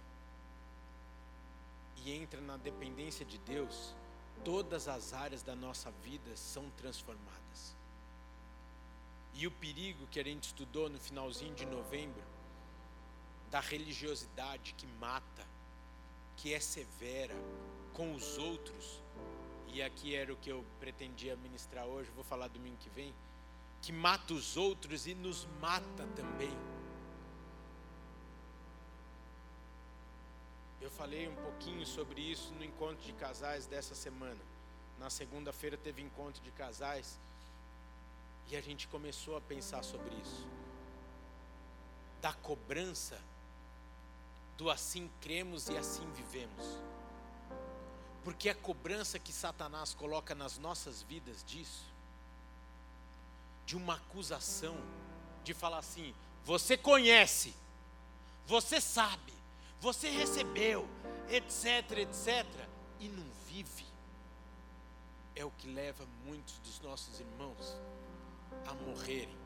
e entra na dependência de Deus, todas as áreas da nossa vida são transformadas. E o perigo que a gente estudou no finalzinho de novembro, da religiosidade que mata, que é severa com os outros, e aqui era o que eu pretendia ministrar hoje, vou falar domingo que vem, que mata os outros e nos mata também. Eu falei um pouquinho sobre isso no encontro de casais dessa semana. Na segunda-feira teve encontro de casais e a gente começou a pensar sobre isso. Da cobrança do assim cremos e assim vivemos. Porque a cobrança que Satanás coloca nas nossas vidas disso, de uma acusação, de falar assim: você conhece, você sabe, você recebeu, etc, etc, e não vive, é o que leva muitos dos nossos irmãos a morrerem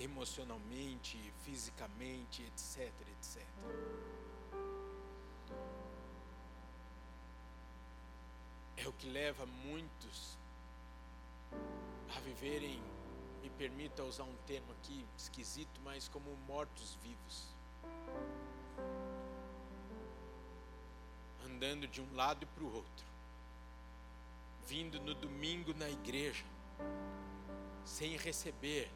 emocionalmente, fisicamente, etc, etc. É o que leva muitos a viverem me permita usar um termo aqui esquisito, mas como mortos-vivos. Andando de um lado para o outro, vindo no domingo na igreja, sem receber,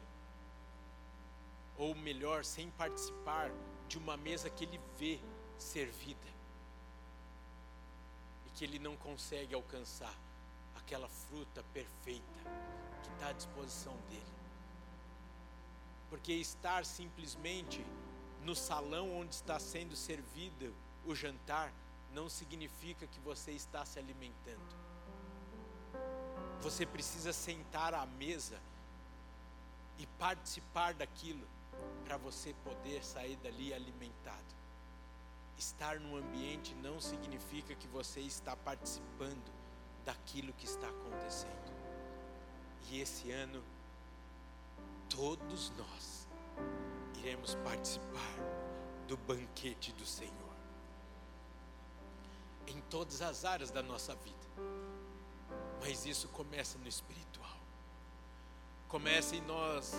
ou melhor, sem participar de uma mesa que ele vê servida e que ele não consegue alcançar aquela fruta perfeita que está à disposição dele. Porque estar simplesmente no salão onde está sendo servido o jantar não significa que você está se alimentando. Você precisa sentar à mesa e participar daquilo para você poder sair dali alimentado. Estar no ambiente não significa que você está participando daquilo que está acontecendo. E esse ano, todos nós iremos participar do banquete do Senhor. Em todas as áreas da nossa vida. Mas isso começa no espiritual. Começa em nós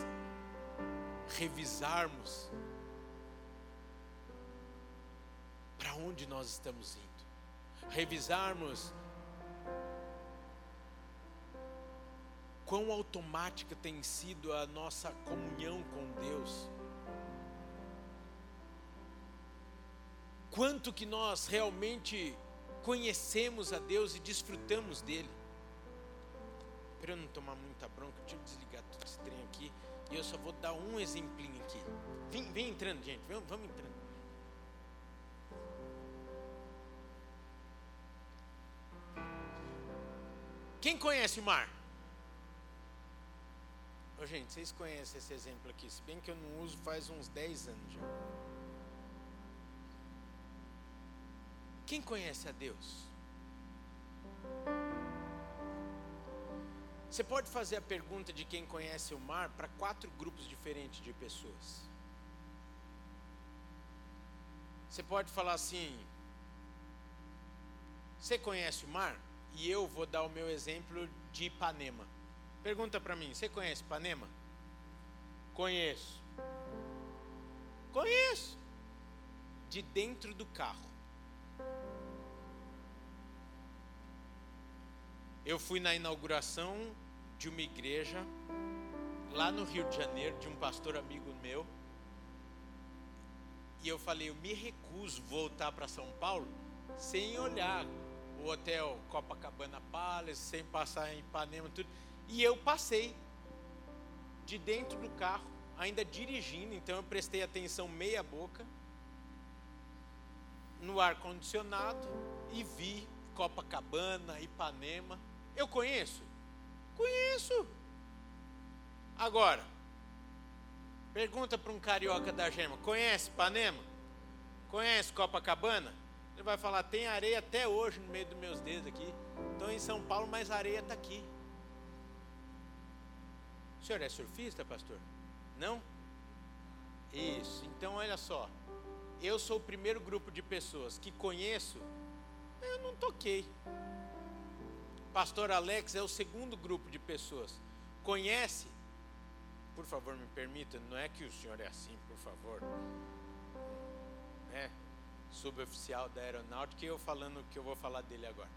revisarmos para onde nós estamos indo. Revisarmos quão automática tem sido a nossa comunhão com Deus. Quanto que nós realmente conhecemos a Deus e desfrutamos dele. Para eu não tomar muita bronca, deixa eu desligar todo esse trem aqui. E eu só vou dar um exemplinho aqui. Vem, vem entrando, gente. Vamos, entrando. Quem conhece o mar? Ô, gente, vocês conhecem esse exemplo aqui, se bem que eu não uso faz uns 10 anos já. Quem conhece a Deus? Você pode fazer a pergunta de quem conhece o mar para quatro grupos diferentes de pessoas. Você pode falar assim: Você conhece o mar? E eu vou dar o meu exemplo de Ipanema. Pergunta para mim: Você conhece Ipanema? Conheço. Conheço. De dentro do carro. Eu fui na inauguração de uma igreja lá no Rio de Janeiro, de um pastor amigo meu. E eu falei, eu me recuso voltar para São Paulo sem olhar o hotel Copacabana Palace, sem passar em Ipanema, tudo. E eu passei de dentro do carro, ainda dirigindo, então eu prestei atenção meia boca no ar condicionado e vi Copacabana, Ipanema. Eu conheço? Conheço. Agora, pergunta para um carioca da gema: conhece Ipanema? Conhece Copacabana? Ele vai falar: tem areia até hoje no meio dos meus dedos aqui. Estou em São Paulo, mas a areia está aqui. O senhor é surfista, pastor? Não? Isso. Então, olha só. Eu sou o primeiro grupo de pessoas que conheço, eu não toquei. Pastor Alex é o segundo grupo de pessoas. Conhece? Por favor, me permita, não é que o senhor é assim, por favor. É, suboficial da aeronáutica, e eu falando que eu vou falar dele agora.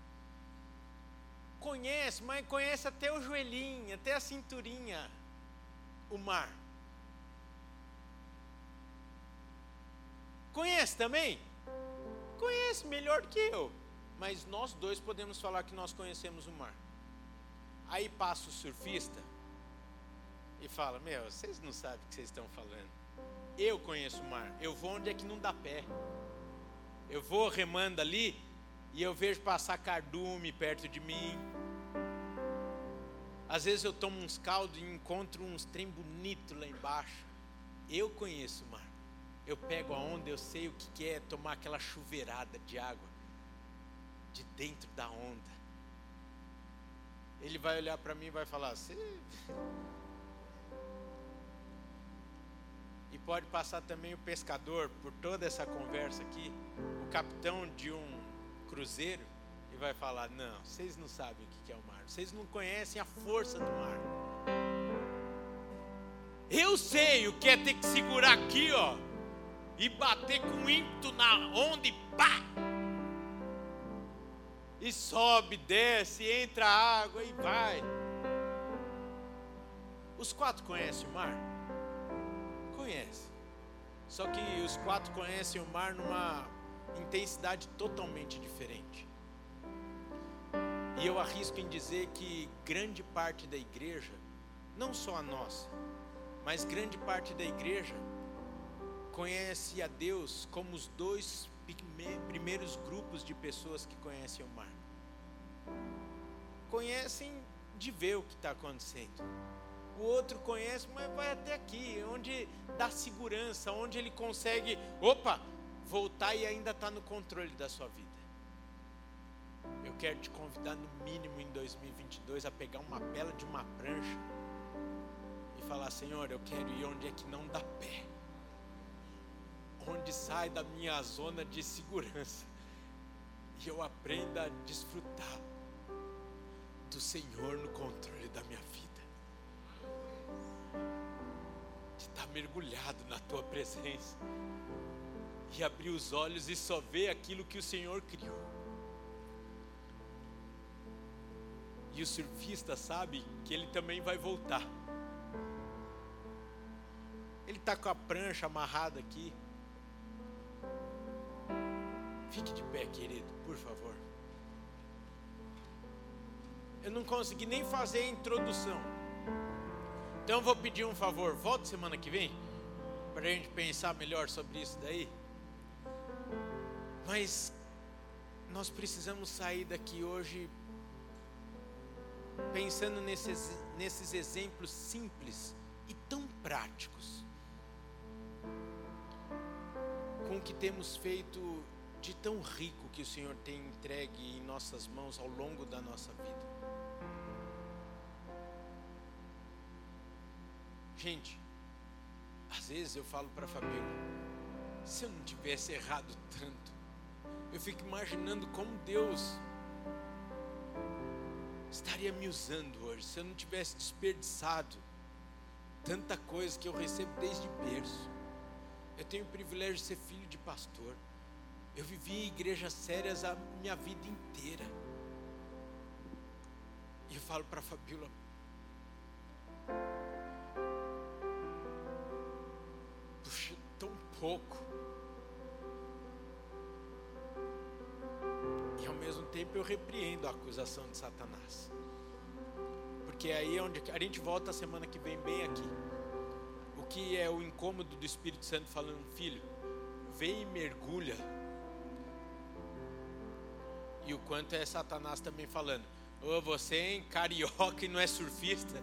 Conhece, mas conhece até o joelhinho, até a cinturinha, o mar. Conhece também? Conhece melhor que eu mas nós dois podemos falar que nós conhecemos o mar. Aí passa o surfista e fala: Meu, vocês não sabem o que vocês estão falando. Eu conheço o mar. Eu vou onde é que não dá pé. Eu vou remando ali e eu vejo passar cardume perto de mim. Às vezes eu tomo uns caldos e encontro uns trem bonito lá embaixo. Eu conheço o mar. Eu pego a onda, eu sei o que é tomar aquela chuveirada de água de dentro da onda. Ele vai olhar para mim e vai falar: Você. E pode passar também o pescador por toda essa conversa aqui, o capitão de um cruzeiro, e vai falar: Não, vocês não sabem o que é o mar, vocês não conhecem a força do mar. Eu sei o que é ter que segurar aqui, ó, e bater com ímpeto na onda e pá! E sobe, desce, entra água e vai. Os quatro conhecem o mar? Conhecem. Só que os quatro conhecem o mar numa intensidade totalmente diferente. E eu arrisco em dizer que grande parte da igreja, não só a nossa, mas grande parte da igreja conhece a Deus como os dois primeiros grupos de pessoas que conhecem o mar. Conhecem de ver o que está acontecendo. O outro conhece, mas vai até aqui, onde dá segurança, onde ele consegue, opa, voltar e ainda está no controle da sua vida. Eu quero te convidar, no mínimo em 2022, a pegar uma bela de uma prancha e falar: Senhor, eu quero ir onde é que não dá pé, onde sai da minha zona de segurança, e eu aprenda a desfrutar do Senhor no controle da minha vida, de estar mergulhado na tua presença e abrir os olhos e só ver aquilo que o Senhor criou. E o surfista sabe que ele também vai voltar. Ele está com a prancha amarrada aqui. Fique de pé, querido, por favor. Eu não consegui nem fazer a introdução. Então vou pedir um favor, volte semana que vem, para a gente pensar melhor sobre isso daí. Mas nós precisamos sair daqui hoje pensando nesses, nesses exemplos simples e tão práticos, com o que temos feito de tão rico que o Senhor tem entregue em nossas mãos ao longo da nossa vida. Gente, às vezes eu falo para Fabíola, se eu não tivesse errado tanto, eu fico imaginando como Deus estaria me usando hoje se eu não tivesse desperdiçado tanta coisa que eu recebo desde berço. Eu tenho o privilégio de ser filho de pastor. Eu vivi em igrejas sérias a minha vida inteira. E eu falo para Fabíola, puxa, tão pouco. tempo eu repreendo a acusação de Satanás. Porque aí é onde a gente volta a semana que vem bem aqui. O que é o incômodo do Espírito Santo falando, filho, vem e mergulha. E o quanto é Satanás também falando, ô oh, você é carioca e não é surfista.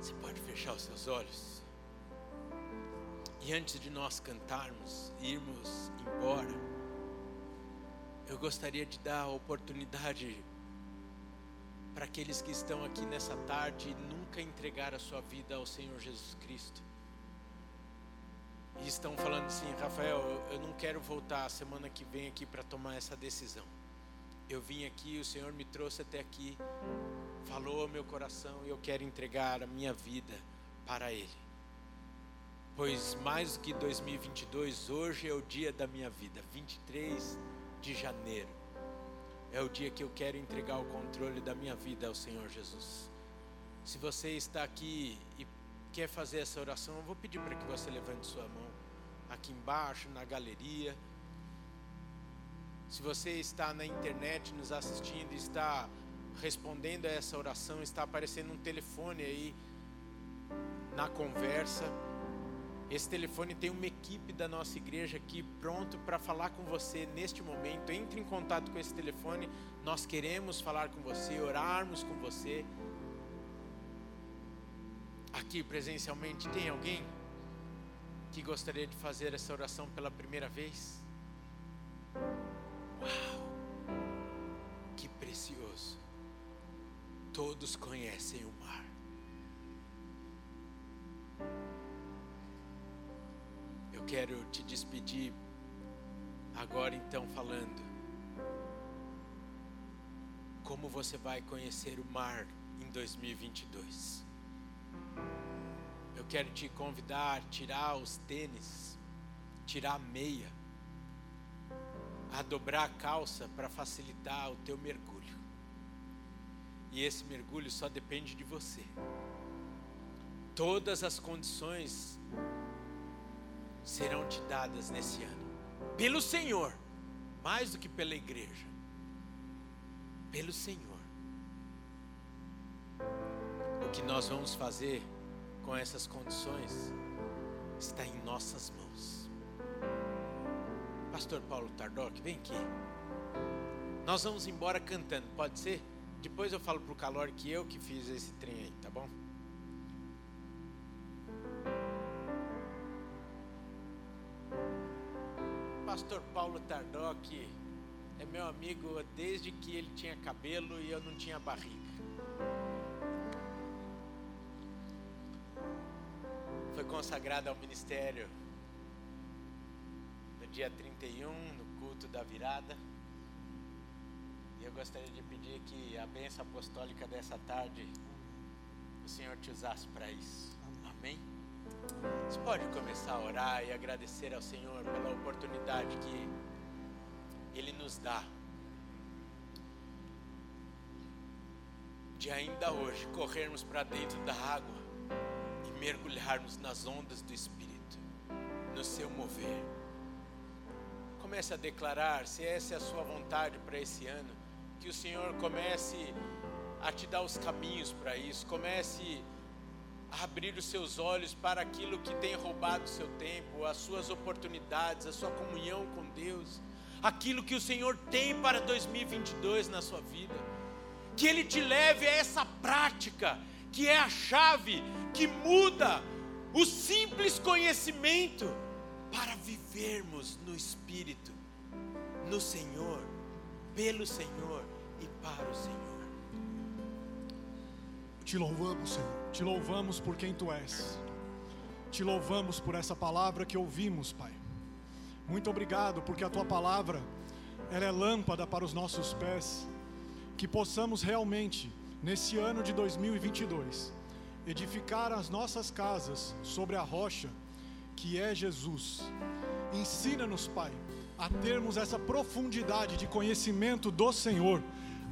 Você pode fechar os seus olhos. E antes de nós cantarmos, irmos embora, eu gostaria de dar a oportunidade para aqueles que estão aqui nessa tarde e nunca entregaram a sua vida ao Senhor Jesus Cristo. E estão falando assim, Rafael, eu não quero voltar a semana que vem aqui para tomar essa decisão. Eu vim aqui, o Senhor me trouxe até aqui, falou ao meu coração e eu quero entregar a minha vida para Ele pois mais do que 2022, hoje é o dia da minha vida, 23 de janeiro. É o dia que eu quero entregar o controle da minha vida ao Senhor Jesus. Se você está aqui e quer fazer essa oração, eu vou pedir para que você levante sua mão aqui embaixo, na galeria. Se você está na internet nos assistindo, está respondendo a essa oração, está aparecendo um telefone aí na conversa. Esse telefone tem uma equipe da nossa igreja aqui pronto para falar com você neste momento. Entre em contato com esse telefone. Nós queremos falar com você, orarmos com você. Aqui presencialmente tem alguém que gostaria de fazer essa oração pela primeira vez? Uau! Que precioso. Todos conhecem o mar. quero te despedir agora então falando. como você vai conhecer o mar em 2022. Quero te convidar a tirar os tênis, tirar a meia, a dobrar a calça para facilitar o teu mergulho. E esse mergulho só depende de você. Todas as condições serão te dadas nesse ano, pelo Senhor, mais do que pela igreja, pelo Senhor. O que nós vamos fazer com essas condições está em nossas mãos. Pastor Paulo Tardoc, vem aqui. Nós vamos embora cantando, pode ser? Depois eu falo pro Calor que eu que fiz esse trem aí, tá bom? Pastor Paulo Tardoc é meu amigo desde que ele tinha cabelo e eu não tinha barriga. Foi consagrado ao ministério no dia 31, no culto da virada. E eu gostaria de pedir que a bênção apostólica dessa tarde o Senhor te usasse para isso. Amém? Você pode começar a orar e agradecer ao Senhor pela oportunidade que Ele nos dá de ainda hoje corrermos para dentro da água mergulharmos nas ondas do Espírito, no seu mover. Comece a declarar, se essa é a sua vontade para esse ano, que o Senhor comece a te dar os caminhos para isso, comece a abrir os seus olhos para aquilo que tem roubado o seu tempo, as suas oportunidades, a sua comunhão com Deus, aquilo que o Senhor tem para 2022 na sua vida. Que Ele te leve a essa prática, que é a chave que muda o simples conhecimento para vivermos no Espírito, no Senhor, pelo Senhor e para o Senhor. Te louvamos, Senhor. Te louvamos por quem tu és. Te louvamos por essa palavra que ouvimos, Pai. Muito obrigado, porque a tua palavra ela é lâmpada para os nossos pés. Que possamos realmente, nesse ano de 2022, edificar as nossas casas sobre a rocha que é Jesus. Ensina-nos, Pai, a termos essa profundidade de conhecimento do Senhor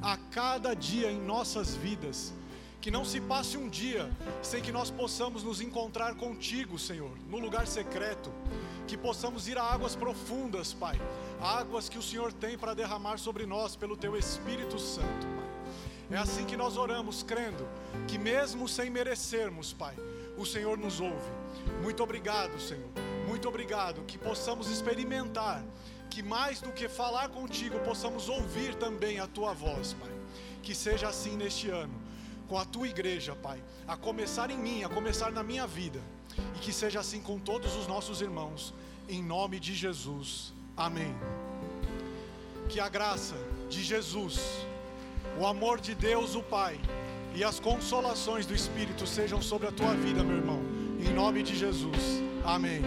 a cada dia em nossas vidas. Que não se passe um dia sem que nós possamos nos encontrar contigo, Senhor, no lugar secreto. Que possamos ir a águas profundas, Pai. Águas que o Senhor tem para derramar sobre nós pelo Teu Espírito Santo. É assim que nós oramos, crendo que mesmo sem merecermos, Pai, o Senhor nos ouve. Muito obrigado, Senhor. Muito obrigado que possamos experimentar que mais do que falar contigo, possamos ouvir também a tua voz, Pai. Que seja assim neste ano, com a tua igreja, Pai, a começar em mim, a começar na minha vida, e que seja assim com todos os nossos irmãos, em nome de Jesus. Amém. Que a graça de Jesus, o amor de Deus, o Pai, e as consolações do Espírito sejam sobre a tua vida, meu irmão, em nome de Jesus. Amém.